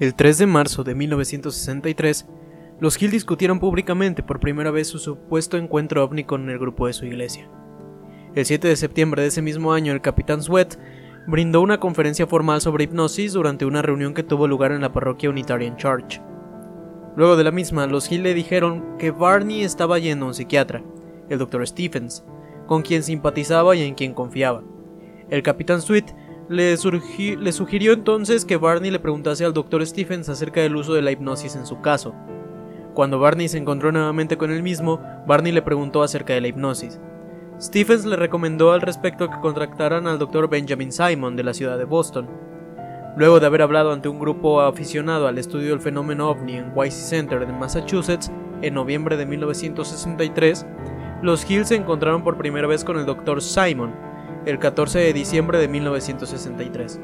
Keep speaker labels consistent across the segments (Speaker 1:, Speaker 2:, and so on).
Speaker 1: El 3 de marzo de 1963, los Hill discutieron públicamente por primera vez su supuesto encuentro ovni con el grupo de su iglesia. El 7 de septiembre de ese mismo año, el capitán Sweat brindó una conferencia formal sobre hipnosis durante una reunión que tuvo lugar en la parroquia Unitarian Church. Luego de la misma, los Hill le dijeron que Barney estaba yendo a un psiquiatra, el Dr. Stephens, con quien simpatizaba y en quien confiaba. El capitán Sweat le, sugirió entonces que Barney le preguntase al Dr. Stephens acerca del uso de la hipnosis en su caso. Cuando Barney se encontró nuevamente con él mismo, Barney le preguntó acerca de la hipnosis. Stephens le recomendó al respecto que contrataran al Dr. Benjamin Simon de la ciudad de Boston. Luego de haber hablado ante un grupo aficionado al estudio del fenómeno ovni en Wisey Center en Massachusetts en noviembre de 1963, los Hill se encontraron por primera vez con el Dr. Simon, el 14 de diciembre de 1963.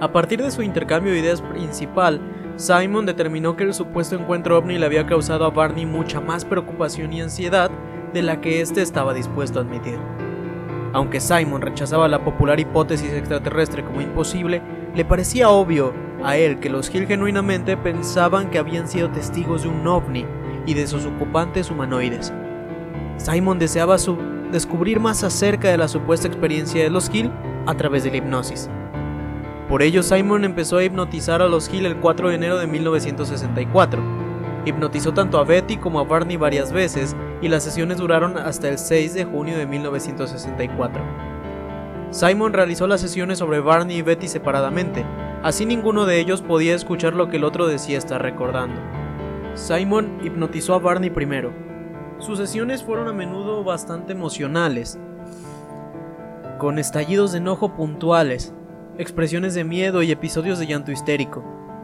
Speaker 1: A partir de su intercambio de ideas principal, Simon determinó que el supuesto encuentro ovni le había causado a Barney mucha más preocupación y ansiedad de la que éste estaba dispuesto a admitir. Aunque Simon rechazaba la popular hipótesis extraterrestre como imposible, le parecía obvio a él que los Hill genuinamente pensaban que habían sido testigos de un ovni y de sus ocupantes humanoides. Simon deseaba su descubrir más acerca de la supuesta experiencia de los Hill a través de la hipnosis. Por ello, Simon empezó a hipnotizar a los Hill el 4 de enero de 1964. Hipnotizó tanto a Betty como a Barney varias veces y las sesiones duraron hasta el 6 de junio de 1964. Simon realizó las sesiones sobre Barney y Betty separadamente, así ninguno de ellos podía escuchar lo que el otro decía estar recordando. Simon hipnotizó a Barney primero, sus sesiones fueron a menudo bastante emocionales, con estallidos de enojo puntuales, expresiones de miedo y episodios de llanto histérico.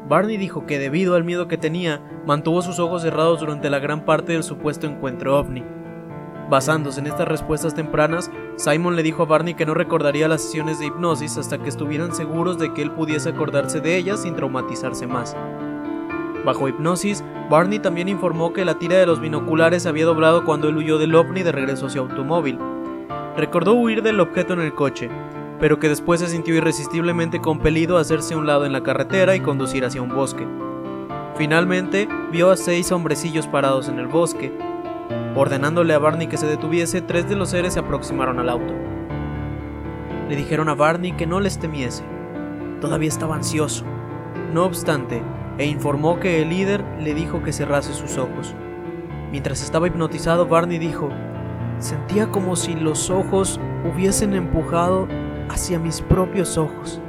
Speaker 1: Barney dijo que debido al miedo que tenía, mantuvo sus ojos cerrados durante la gran parte del supuesto encuentro ovni. Basándose en estas respuestas tempranas, Simon le dijo a Barney que no recordaría las sesiones de hipnosis hasta que estuvieran seguros de que él pudiese acordarse de ellas sin traumatizarse más. Bajo hipnosis, Barney también informó que la tira de los binoculares había doblado cuando él huyó del ovni de regreso hacia automóvil. Recordó huir del objeto en el coche, pero que después se sintió irresistiblemente compelido a hacerse a un lado en la carretera y conducir hacia un bosque. Finalmente, vio a seis hombrecillos parados en el bosque. Ordenándole a Barney que se detuviese, tres de los seres se aproximaron al auto. Le dijeron a Barney que no les temiese. Todavía estaba ansioso. No obstante, e informó que el líder le dijo que cerrase sus ojos. Mientras estaba hipnotizado, Barney dijo, sentía como si los ojos hubiesen empujado hacia mis propios ojos.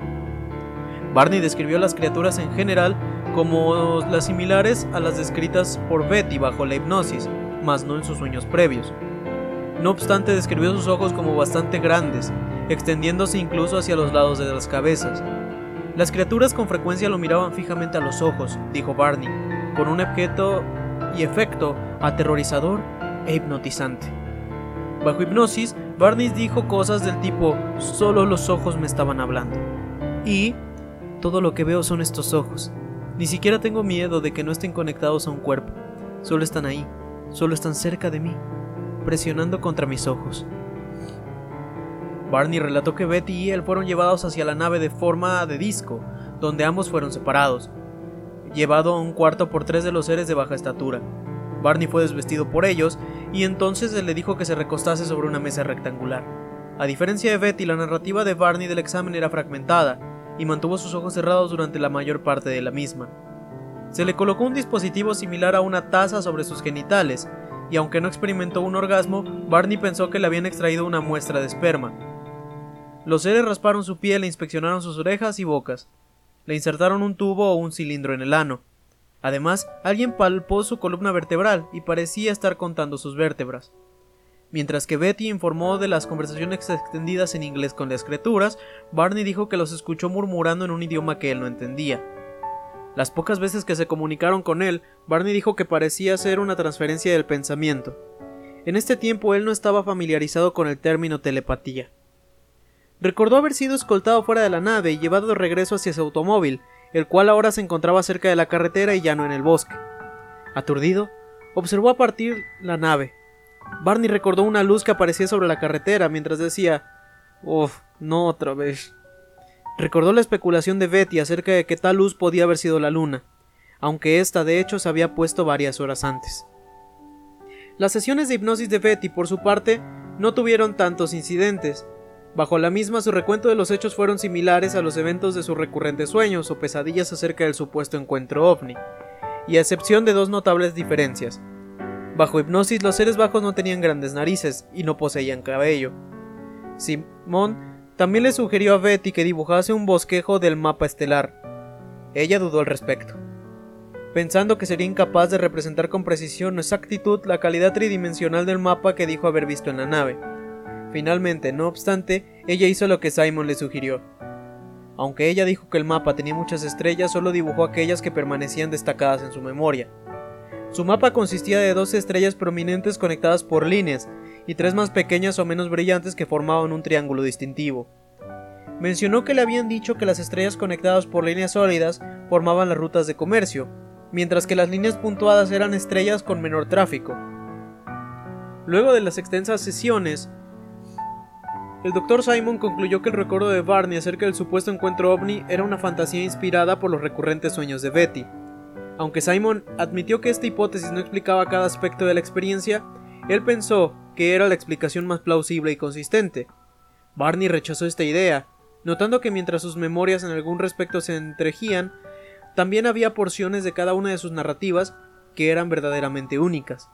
Speaker 1: Barney describió a las criaturas en general como las similares a las descritas por Betty bajo la hipnosis, mas no en sus sueños previos. No obstante, describió sus ojos como bastante grandes, extendiéndose incluso hacia los lados de las cabezas, las criaturas con frecuencia lo miraban fijamente a los ojos, dijo Barney, con un objeto y efecto aterrorizador e hipnotizante. Bajo hipnosis, Barney dijo cosas del tipo, solo los ojos me estaban hablando. Y, todo lo que veo son estos ojos. Ni siquiera tengo miedo de que no estén conectados a un cuerpo. Solo están ahí, solo están cerca de mí, presionando contra mis ojos. Barney relató que Betty y él fueron llevados hacia la nave de forma de disco, donde ambos fueron separados, llevado a un cuarto por tres de los seres de baja estatura. Barney fue desvestido por ellos y entonces le dijo que se recostase sobre una mesa rectangular. A diferencia de Betty, la narrativa de Barney del examen era fragmentada y mantuvo sus ojos cerrados durante la mayor parte de la misma. Se le colocó un dispositivo similar a una taza sobre sus genitales, y aunque no experimentó un orgasmo, Barney pensó que le habían extraído una muestra de esperma, los seres rasparon su piel e inspeccionaron sus orejas y bocas. Le insertaron un tubo o un cilindro en el ano. Además, alguien palpó su columna vertebral y parecía estar contando sus vértebras. Mientras que Betty informó de las conversaciones extendidas en inglés con las criaturas, Barney dijo que los escuchó murmurando en un idioma que él no entendía. Las pocas veces que se comunicaron con él, Barney dijo que parecía ser una transferencia del pensamiento. En este tiempo él no estaba familiarizado con el término telepatía. Recordó haber sido escoltado fuera de la nave y llevado de regreso hacia su automóvil, el cual ahora se encontraba cerca de la carretera y ya no en el bosque. Aturdido, observó a partir la nave. Barney recordó una luz que aparecía sobre la carretera mientras decía Uf, no otra vez. Recordó la especulación de Betty acerca de que tal luz podía haber sido la luna, aunque ésta de hecho se había puesto varias horas antes. Las sesiones de hipnosis de Betty, por su parte, no tuvieron tantos incidentes. Bajo la misma, su recuento de los hechos fueron similares a los eventos de sus recurrentes sueños o pesadillas acerca del supuesto encuentro ovni, y a excepción de dos notables diferencias. Bajo hipnosis, los seres bajos no tenían grandes narices y no poseían cabello. Simón también le sugirió a Betty que dibujase un bosquejo del mapa estelar. Ella dudó al respecto pensando que sería incapaz de representar con precisión o exactitud la calidad tridimensional del mapa que dijo haber visto en la nave. Finalmente, no obstante, ella hizo lo que Simon le sugirió. Aunque ella dijo que el mapa tenía muchas estrellas, solo dibujó aquellas que permanecían destacadas en su memoria. Su mapa consistía de dos estrellas prominentes conectadas por líneas, y tres más pequeñas o menos brillantes que formaban un triángulo distintivo. Mencionó que le habían dicho que las estrellas conectadas por líneas sólidas formaban las rutas de comercio, mientras que las líneas puntuadas eran estrellas con menor tráfico. Luego de las extensas sesiones, el Dr. Simon concluyó que el recuerdo de Barney acerca del supuesto encuentro ovni era una fantasía inspirada por los recurrentes sueños de Betty. Aunque Simon admitió que esta hipótesis no explicaba cada aspecto de la experiencia, él pensó que era la explicación más plausible y consistente. Barney rechazó esta idea, notando que mientras sus memorias en algún respecto se entrejían, también había porciones de cada una de sus narrativas que eran verdaderamente únicas.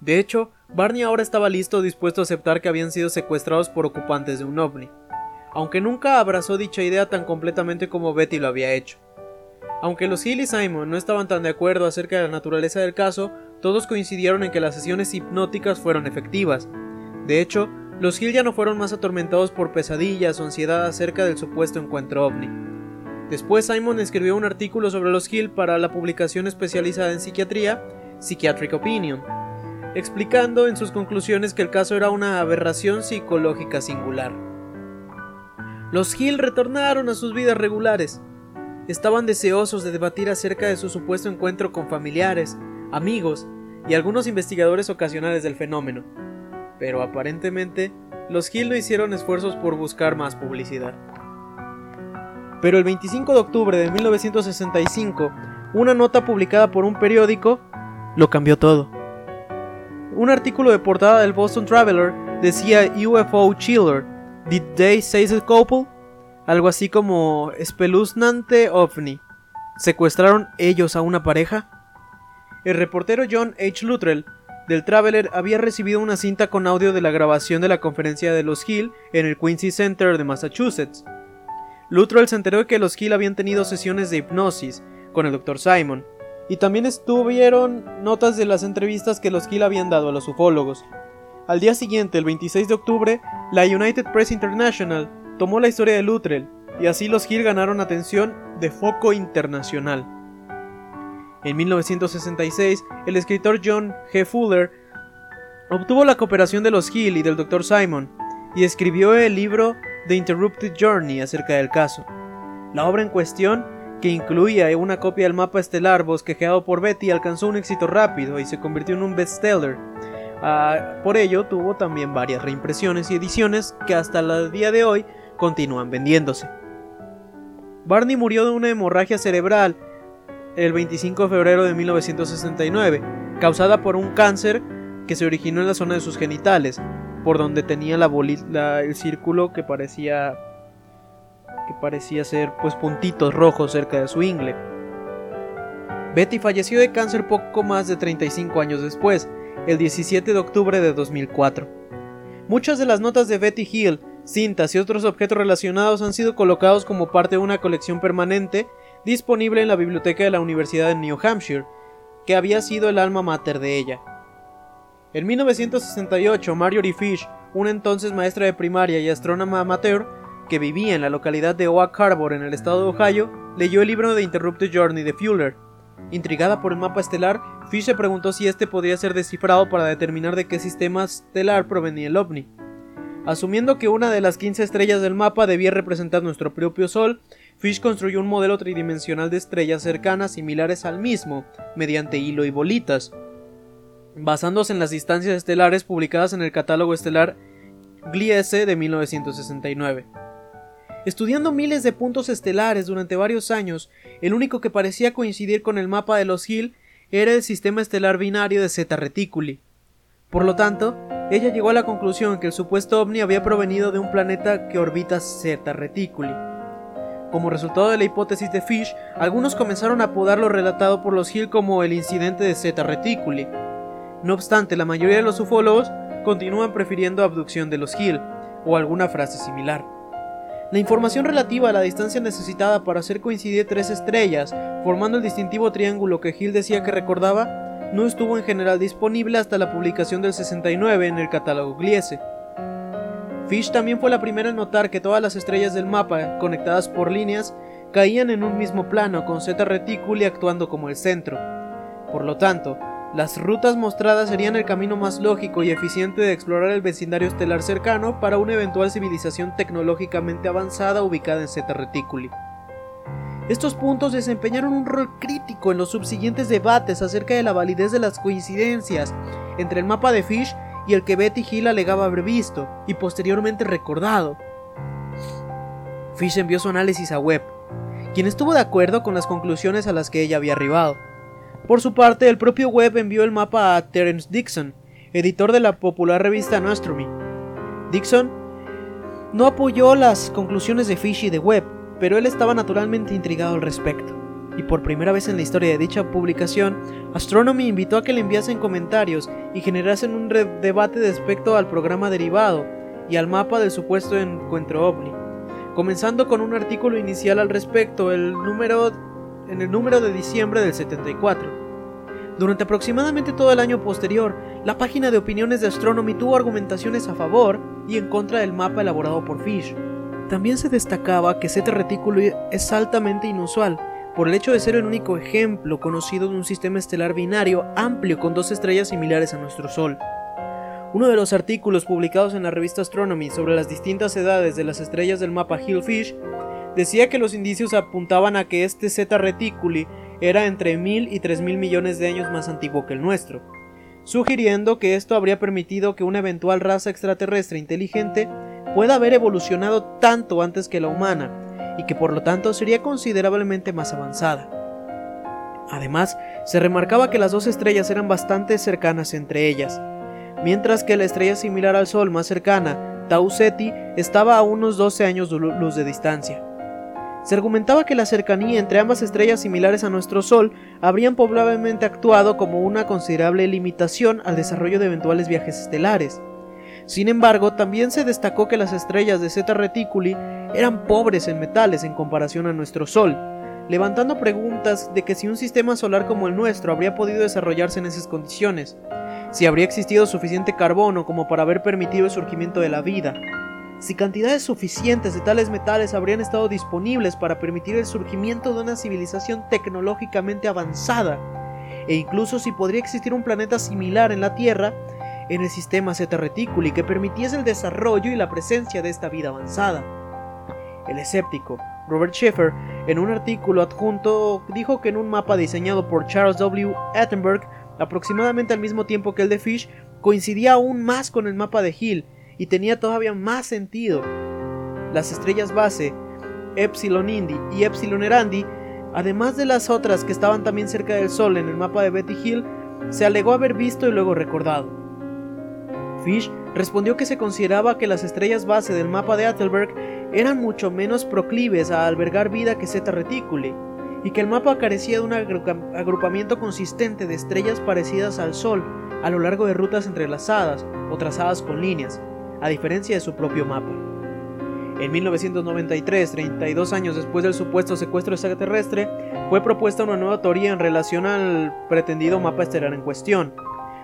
Speaker 1: De hecho, Barney ahora estaba listo dispuesto a aceptar que habían sido secuestrados por ocupantes de un ovni, aunque nunca abrazó dicha idea tan completamente como Betty lo había hecho. Aunque los Hill y Simon no estaban tan de acuerdo acerca de la naturaleza del caso, todos coincidieron en que las sesiones hipnóticas fueron efectivas. De hecho, los Hill ya no fueron más atormentados por pesadillas o ansiedad acerca del supuesto encuentro ovni. Después Simon escribió un artículo sobre los Hill para la publicación especializada en psiquiatría, Psychiatric Opinion, explicando en sus conclusiones que el caso era una aberración psicológica singular. Los Hill retornaron a sus vidas regulares. Estaban deseosos de debatir acerca de su supuesto encuentro con familiares, amigos y algunos investigadores ocasionales del fenómeno. Pero aparentemente, los Hill no hicieron esfuerzos por buscar más publicidad. Pero el 25 de octubre de 1965, una nota publicada por un periódico lo cambió todo. Un artículo de portada del Boston Traveler decía UFO Chiller, Did they say the couple? Algo así como espeluznante ovni. ¿Secuestraron ellos a una pareja? El reportero John H. Luttrell del Traveler había recibido una cinta con audio de la grabación de la conferencia de los Hill en el Quincy Center de Massachusetts. Luttrell se enteró de que los Hill habían tenido sesiones de hipnosis con el Dr. Simon, y también estuvieron notas de las entrevistas que los Hill habían dado a los ufólogos. Al día siguiente, el 26 de octubre, la United Press International tomó la historia de Luttrell, y así los Hill ganaron atención de foco internacional. En 1966, el escritor John G. Fuller obtuvo la cooperación de los Hill y del Dr. Simon, y escribió el libro The Interrupted Journey acerca del caso. La obra en cuestión, que incluía una copia del mapa estelar bosquejeado por Betty, alcanzó un éxito rápido y se convirtió en un bestseller. Ah, por ello, tuvo también varias reimpresiones y ediciones que hasta el día de hoy continúan vendiéndose. Barney murió de una hemorragia cerebral el 25 de febrero de 1969, causada por un cáncer que se originó en la zona de sus genitales, por donde tenía el círculo que parecía que parecía ser pues puntitos rojos cerca de su ingle. Betty falleció de cáncer poco más de 35 años después, el 17 de octubre de 2004. Muchas de las notas de Betty Hill, cintas y otros objetos relacionados han sido colocados como parte de una colección permanente disponible en la biblioteca de la Universidad de New Hampshire, que había sido el alma mater de ella. En 1968, Marjorie Fish, una entonces maestra de primaria y astrónoma amateur, que vivía en la localidad de Oak Harbor en el estado de Ohio, leyó el libro de Interrupted Journey de Fuller. Intrigada por el mapa estelar, Fish se preguntó si este podría ser descifrado para determinar de qué sistema estelar provenía el ovni. Asumiendo que una de las 15 estrellas del mapa debía representar nuestro propio Sol, Fish construyó un modelo tridimensional de estrellas cercanas similares al mismo, mediante hilo y bolitas basándose en las distancias estelares publicadas en el catálogo estelar Gliese de 1969. Estudiando miles de puntos estelares durante varios años, el único que parecía coincidir con el mapa de los Hill era el sistema estelar binario de Zeta Reticuli. Por lo tanto, ella llegó a la conclusión que el supuesto ovni había provenido de un planeta que orbita Zeta Reticuli. Como resultado de la hipótesis de Fish, algunos comenzaron a apodar lo relatado por los Hill como el incidente de Zeta Reticuli. No obstante, la mayoría de los ufólogos continúan prefiriendo abducción de los Hill, o alguna frase similar. La información relativa a la distancia necesitada para hacer coincidir tres estrellas, formando el distintivo triángulo que Hill decía que recordaba, no estuvo en general disponible hasta la publicación del 69 en el catálogo Gliese. Fish también fue la primera en notar que todas las estrellas del mapa, conectadas por líneas, caían en un mismo plano, con Zeta Reticuli actuando como el centro. Por lo tanto, las rutas mostradas serían el camino más lógico y eficiente de explorar el vecindario estelar cercano para una eventual civilización tecnológicamente avanzada ubicada en Zeta Reticuli. Estos puntos desempeñaron un rol crítico en los subsiguientes debates acerca de la validez de las coincidencias entre el mapa de Fish y el que Betty Hill alegaba haber visto y posteriormente recordado. Fish envió su análisis a Webb, quien estuvo de acuerdo con las conclusiones a las que ella había arribado. Por su parte, el propio Webb envió el mapa a Terence Dixon, editor de la popular revista Astronomy. Dixon no apoyó las conclusiones de Fish y de Webb, pero él estaba naturalmente intrigado al respecto y por primera vez en la historia de dicha publicación, Astronomy invitó a que le enviasen comentarios y generasen un debate respecto al programa derivado y al mapa del supuesto encuentro ovni, comenzando con un artículo inicial al respecto el número, en el número de diciembre del 74. Durante aproximadamente todo el año posterior, la página de opiniones de Astronomy tuvo argumentaciones a favor y en contra del mapa elaborado por Fish. También se destacaba que este retículo es altamente inusual, por el hecho de ser el único ejemplo conocido de un sistema estelar binario amplio con dos estrellas similares a nuestro Sol. Uno de los artículos publicados en la revista Astronomy sobre las distintas edades de las estrellas del mapa Hillfish decía que los indicios apuntaban a que este Zeta Reticuli era entre mil y tres mil millones de años más antiguo que el nuestro, sugiriendo que esto habría permitido que una eventual raza extraterrestre inteligente pueda haber evolucionado tanto antes que la humana, y que por lo tanto sería considerablemente más avanzada. Además, se remarcaba que las dos estrellas eran bastante cercanas entre ellas, mientras que la estrella similar al Sol más cercana, Tau Ceti, estaba a unos 12 años de luz de distancia. Se argumentaba que la cercanía entre ambas estrellas similares a nuestro Sol habrían probablemente actuado como una considerable limitación al desarrollo de eventuales viajes estelares, sin embargo, también se destacó que las estrellas de Zeta Reticuli eran pobres en metales en comparación a nuestro Sol, levantando preguntas de que si un sistema solar como el nuestro habría podido desarrollarse en esas condiciones, si habría existido suficiente carbono como para haber permitido el surgimiento de la vida, si cantidades suficientes de tales metales habrían estado disponibles para permitir el surgimiento de una civilización tecnológicamente avanzada, e incluso si podría existir un planeta similar en la Tierra en el sistema Zeta Reticuli que permitiese el desarrollo y la presencia de esta vida avanzada. El escéptico Robert Schaeffer, en un artículo adjunto, dijo que en un mapa diseñado por Charles W. Attenberg, aproximadamente al mismo tiempo que el de Fish, coincidía aún más con el mapa de Hill y tenía todavía más sentido. Las estrellas base, Epsilon Indi y Epsilon Erandi, además de las otras que estaban también cerca del Sol en el mapa de Betty Hill, se alegó haber visto y luego recordado. Fish respondió que se consideraba que las estrellas base del mapa de Athelberg eran mucho menos proclives a albergar vida que Zeta Reticuli, y que el mapa carecía de un agrupamiento consistente de estrellas parecidas al Sol a lo largo de rutas entrelazadas o trazadas con líneas, a diferencia de su propio mapa. En 1993, 32 años después del supuesto secuestro extraterrestre, fue propuesta una nueva teoría en relación al pretendido mapa estelar en cuestión,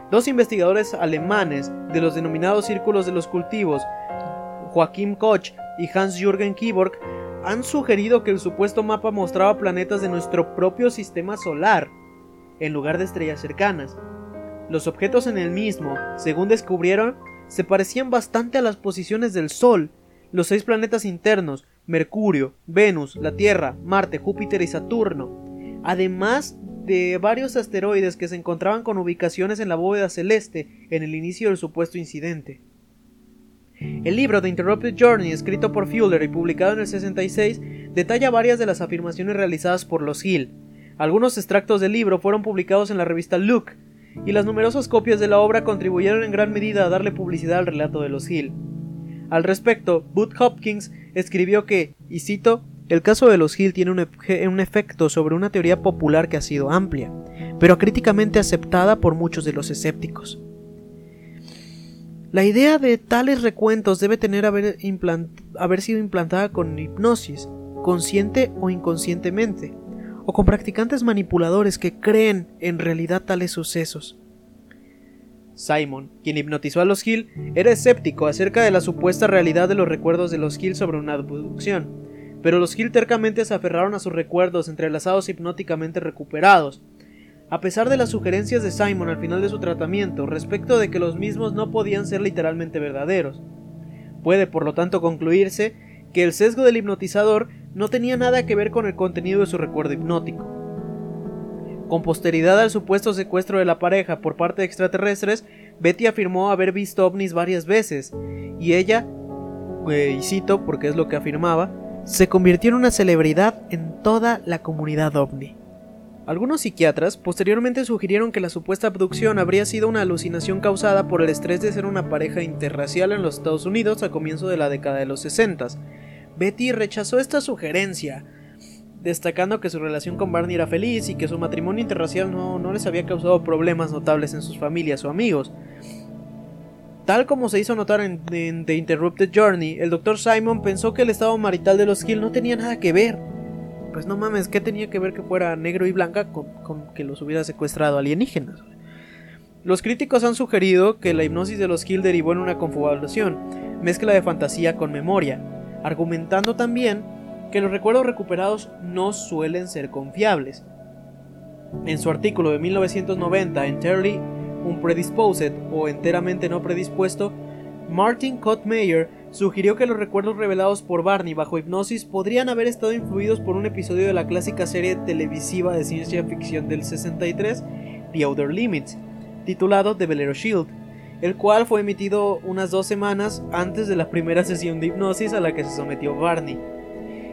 Speaker 1: Dos investigadores alemanes de los denominados círculos de los cultivos, Joachim Koch y Hans-Jürgen Kiborg, han sugerido que el supuesto mapa mostraba planetas de nuestro propio sistema solar, en lugar de estrellas cercanas. Los objetos en el mismo, según descubrieron, se parecían bastante a las posiciones del Sol, los seis planetas internos, Mercurio, Venus, la Tierra, Marte, Júpiter y Saturno, además de varios asteroides que se encontraban con ubicaciones en la bóveda celeste en el inicio del supuesto incidente. El libro The Interrupted Journey, escrito por Fuller y publicado en el 66, detalla varias de las afirmaciones realizadas por los Hill. Algunos extractos del libro fueron publicados en la revista Look, y las numerosas copias de la obra contribuyeron en gran medida a darle publicidad al relato de los Hill. Al respecto, Booth Hopkins escribió que, y cito, el caso de los Hill tiene un, efecto sobre una teoría popular que ha sido amplia, pero críticamente aceptada por muchos de los escépticos. La idea de tales recuentos debe tener haber sido implantada con hipnosis, consciente o inconscientemente, o con practicantes manipuladores que creen en realidad tales sucesos. Simon, quien hipnotizó a los Hill, era escéptico acerca de la supuesta realidad de los recuerdos de los Hill sobre una abducción, pero los Hill tercamente se aferraron a sus recuerdos entrelazados hipnóticamente recuperados, a pesar de las sugerencias de Simon al final de su tratamiento respecto de que los mismos no podían ser literalmente verdaderos. Puede, por lo tanto, concluirse que el sesgo del hipnotizador no tenía nada que ver con el contenido de su recuerdo hipnótico. Con posteridad al supuesto secuestro de la pareja por parte de extraterrestres, Betty afirmó haber visto ovnis varias veces, y ella, y cito porque es lo que afirmaba, se convirtió en una celebridad en toda la comunidad ovni. Algunos psiquiatras posteriormente sugirieron que la supuesta abducción habría sido una alucinación causada por el estrés de ser una pareja interracial en los Estados Unidos a comienzo de la década de los 60. Betty rechazó esta sugerencia, destacando que su relación con Barney era feliz y que su matrimonio interracial no, no les había causado problemas notables en sus familias o amigos. Tal como se hizo notar en, The Interrupted Journey, el Dr. Simon pensó que el estado marital de los Hill no tenía nada que ver. Pues no mames, ¿qué tenía que ver que fuera negro y blanca con, con que los hubiera secuestrado alienígenas? Los críticos han sugerido que la hipnosis de los Hill derivó en una confabulación, mezcla de fantasía con memoria, argumentando también que los recuerdos recuperados no suelen ser confiables. En su artículo de 1990, Entirely Unpredisposed o enteramente no predispuesto, Martin Kottmeyer sugirió que los recuerdos revelados por Barney bajo hipnosis podrían haber estado influidos por un episodio de la clásica serie televisiva de ciencia ficción del 63, The Outer Limits, titulado The Velero Shield, el cual fue emitido unas dos semanas antes de la primera sesión de hipnosis a la que se sometió Barney.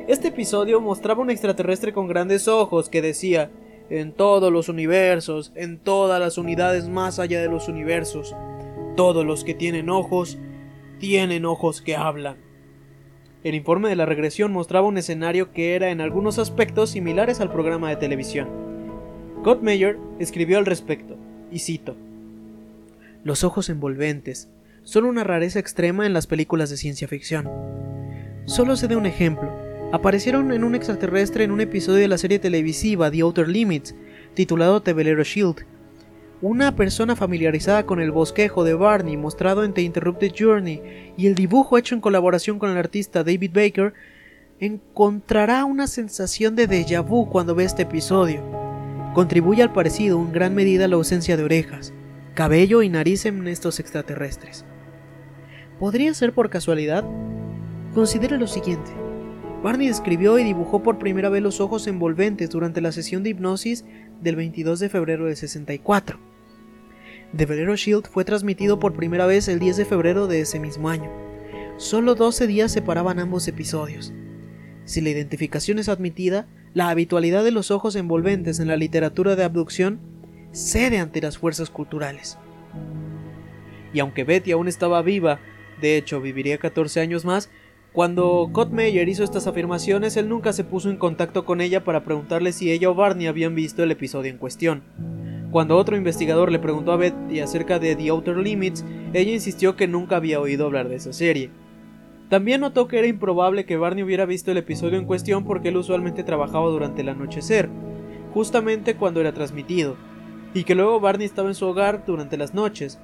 Speaker 1: Este episodio mostraba un extraterrestre con grandes ojos que decía, en todos los universos, en todas las unidades más allá de los universos, todos los que tienen ojos, tienen ojos que hablan. El informe de la regresión mostraba un escenario que era en algunos aspectos similares al programa de televisión. Gottmeyer escribió al respecto, y cito: Los ojos envolventes son una rareza extrema en las películas de ciencia ficción. Solo se dé un ejemplo aparecieron en un extraterrestre en un episodio de la serie televisiva The Outer Limits, titulado The Shield. Una persona familiarizada con el bosquejo de Barney mostrado en The Interrupted Journey y el dibujo hecho en colaboración con el artista David Baker encontrará una sensación de déjà vu cuando ve este episodio. Contribuye al parecido en gran medida la ausencia de orejas, cabello y nariz en estos extraterrestres. ¿Podría ser por casualidad? Considere lo siguiente. Barney describió y dibujó por primera vez los ojos envolventes durante la sesión de hipnosis del 22 de febrero del 64. The Velero Shield fue transmitido por primera vez el 10 de febrero de ese mismo año. Solo 12 días separaban ambos episodios. Si la identificación es admitida, la habitualidad de los ojos envolventes en la literatura de abducción cede ante las fuerzas culturales. Y aunque Betty aún estaba viva, de hecho viviría 14 años más, cuando Kottmeyer hizo estas afirmaciones, él nunca se puso en contacto con ella para preguntarle si ella o Barney habían visto el episodio en cuestión. Cuando otro investigador le preguntó a Betty acerca de The Outer Limits, ella insistió que nunca había oído hablar de esa serie. También notó que era improbable que Barney hubiera visto el episodio en cuestión porque él usualmente trabajaba durante el anochecer, justamente cuando era transmitido, y que luego Barney estaba en su hogar durante las noches,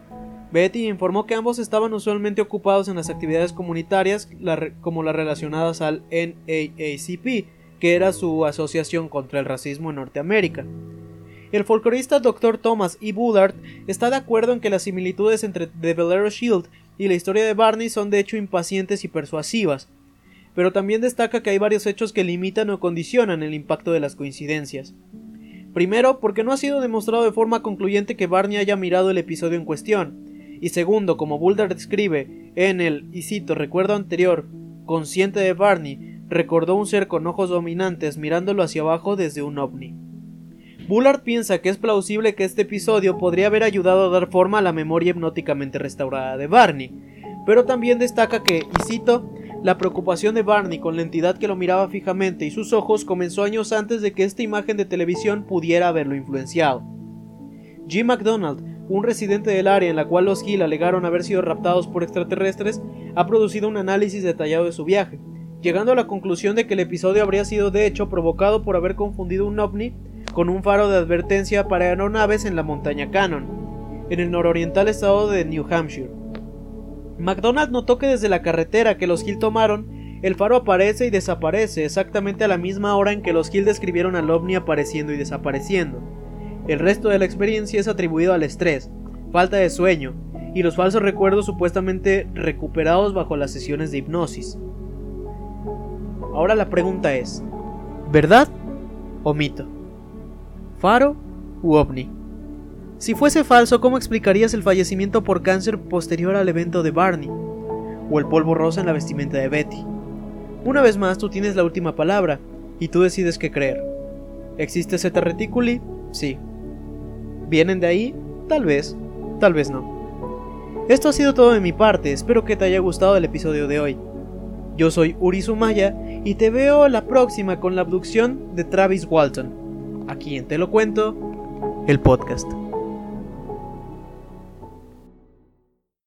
Speaker 1: Betty informó que ambos estaban usualmente ocupados en las actividades comunitarias como las relacionadas al NAACP, que era su asociación contra el racismo en Norteamérica. El folclorista Dr. Thomas E. Bullard está de acuerdo en que las similitudes entre The Valero Shield y la historia de Barney son de hecho impacientes y persuasivas, pero también destaca que hay varios hechos que limitan o condicionan el impacto de las coincidencias. Primero, porque no ha sido demostrado de forma concluyente que Barney haya mirado el episodio en cuestión, Y segundo, como Bulder describe en el, y cito, recuerdo anterior, consciente de Barney, recordó un ser con ojos dominantes mirándolo hacia abajo desde un ovni. Bullard piensa que es plausible que este episodio podría haber ayudado a dar forma a la memoria hipnóticamente restaurada de Barney, pero también destaca que, y cito, la preocupación de Barney con la entidad que lo miraba fijamente y sus ojos comenzó años antes de que esta imagen de televisión pudiera haberlo influenciado. Jim MacDonald, un residente del área en la cual los Hill alegaron haber sido raptados por extraterrestres, ha producido un análisis detallado de su viaje, llegando a la conclusión de que el episodio habría sido de hecho provocado por haber confundido un ovni con un faro de advertencia para aeronaves en la montaña Cannon, en el nororiental estado de New Hampshire. McDonald notó que desde la carretera que los Hill tomaron, el faro aparece y desaparece exactamente a la misma hora en que los Hill describieron al ovni apareciendo y desapareciendo. El resto de la experiencia es atribuido al estrés, falta de sueño y los falsos recuerdos supuestamente recuperados bajo las sesiones de hipnosis. Ahora la pregunta es, ¿verdad o mito? ¿Faro u ovni? Si fuese falso, ¿cómo explicarías el fallecimiento por cáncer posterior al evento de Barney? ¿O el polvo rosa en la vestimenta de Betty? Una vez más, tú tienes la última palabra, y tú decides qué creer. ¿Existe Zeta Reticuli? Sí. ¿Vienen de ahí? Tal vez, tal vez no. Esto ha sido todo de mi parte, espero que te haya gustado el episodio de hoy. Yo soy Uri Sumaya y te veo la próxima con la abducción de Travis Walton, aquí en Te lo cuento, el podcast.